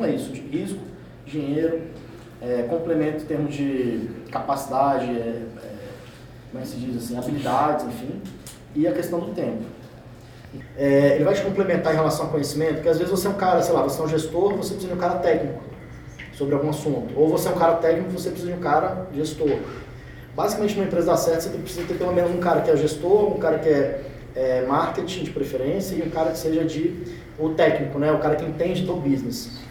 Então é isso, de risco, dinheiro, é, complemento em termos de capacidade, é, é, como é que se diz assim, habilidades, enfim, e a questão do tempo. É, ele vai te complementar em relação ao conhecimento, porque às vezes você é um cara, sei lá, você é um gestor, você precisa de um cara técnico sobre algum assunto. Ou você é um cara técnico, você precisa de um cara gestor. Basicamente, numa empresa dar certo, você precisa ter pelo menos um cara que é gestor, um cara que é, é marketing de preferência e um cara que seja de o técnico, né? O cara que entende do business.